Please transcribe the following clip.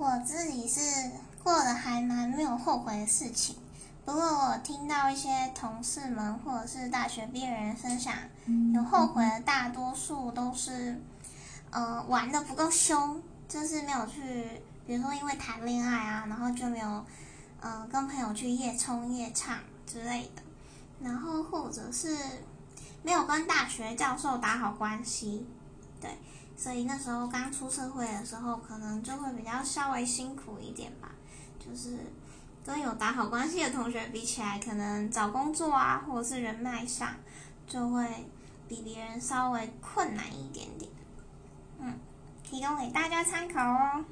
我自己是过得还蛮没有后悔的事情，不过我听到一些同事们或者是大学毕业人分享，有后悔的大多数都是，呃，玩的不够凶，就是没有去，比如说因为谈恋爱啊，然后就没有，呃，跟朋友去夜冲夜唱之类的，然后或者是没有跟大学教授打好关系，对。所以那时候刚出社会的时候，可能就会比较稍微辛苦一点吧。就是跟有打好关系的同学比起来，可能找工作啊，或者是人脉上，就会比别人稍微困难一点点。嗯，提供给大家参考哦。